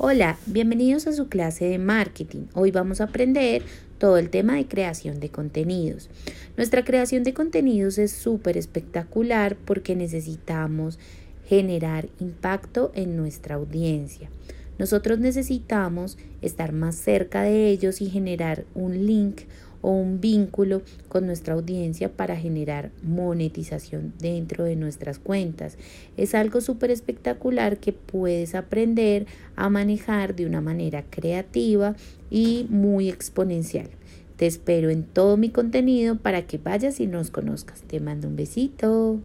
Hola, bienvenidos a su clase de marketing. Hoy vamos a aprender todo el tema de creación de contenidos. Nuestra creación de contenidos es súper espectacular porque necesitamos generar impacto en nuestra audiencia. Nosotros necesitamos estar más cerca de ellos y generar un link o un vínculo con nuestra audiencia para generar monetización dentro de nuestras cuentas. Es algo súper espectacular que puedes aprender a manejar de una manera creativa y muy exponencial. Te espero en todo mi contenido para que vayas y nos conozcas. Te mando un besito.